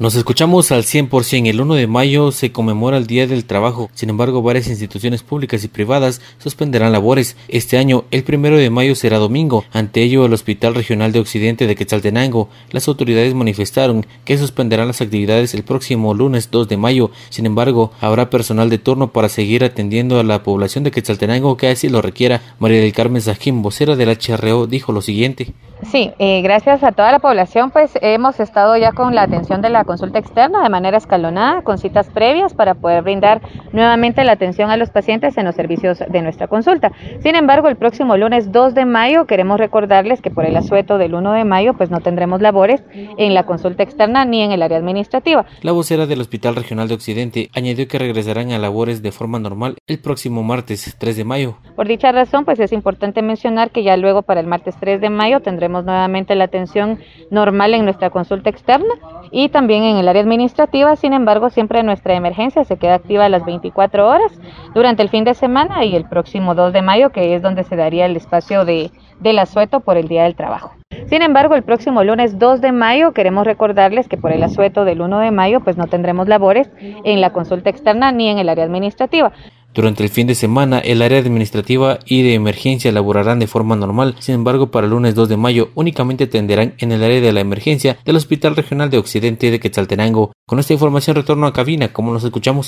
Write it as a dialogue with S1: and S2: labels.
S1: Nos escuchamos al 100%. El 1 de mayo se conmemora el Día del Trabajo. Sin embargo, varias instituciones públicas y privadas suspenderán labores. Este año, el 1 de mayo será domingo. Ante ello, el Hospital Regional de Occidente de Quetzaltenango, las autoridades manifestaron que suspenderán las actividades el próximo lunes 2 de mayo. Sin embargo, habrá personal de turno para seguir atendiendo a la población de Quetzaltenango que así lo requiera. María del Carmen Sajín, vocera del HRO, dijo lo siguiente.
S2: Sí, eh, gracias a toda la población, pues hemos estado ya con la atención de la consulta externa de manera escalonada, con citas previas para poder brindar nuevamente la atención a los pacientes en los servicios de nuestra consulta. Sin embargo, el próximo lunes 2 de mayo queremos recordarles que por el asueto del 1 de mayo, pues no tendremos labores en la consulta externa ni en el área administrativa.
S1: La vocera del Hospital Regional de Occidente añadió que regresarán a labores de forma normal el próximo martes 3 de mayo.
S2: Por dicha razón, pues es importante mencionar que ya luego para el martes 3 de mayo tendremos nuevamente la atención normal en nuestra consulta externa y también en el área administrativa. Sin embargo, siempre nuestra emergencia se queda activa a las 24 horas durante el fin de semana y el próximo 2 de mayo, que es donde se daría el espacio de, del asueto por el Día del Trabajo. Sin embargo, el próximo lunes 2 de mayo queremos recordarles que por el asueto del 1 de mayo pues no tendremos labores en la consulta externa ni en el área administrativa.
S1: Durante el fin de semana, el área administrativa y de emergencia laborarán de forma normal. Sin embargo, para el lunes 2 de mayo únicamente atenderán en el área de la emergencia del Hospital Regional de Occidente de Quetzaltenango. Con esta información retorno a cabina, como nos escuchamos.